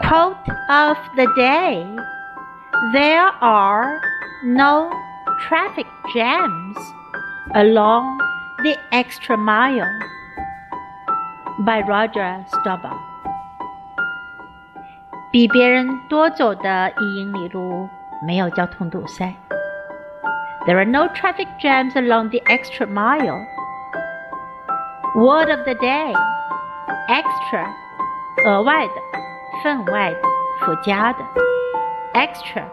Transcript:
Quote of the day There are no traffic jams along the extra mile by Roger Staubach. 比别人多走的一英里路没有交通堵塞。There are no traffic jams along the extra mile. Word of the day: extra， 额外的、分外的、附加的。extra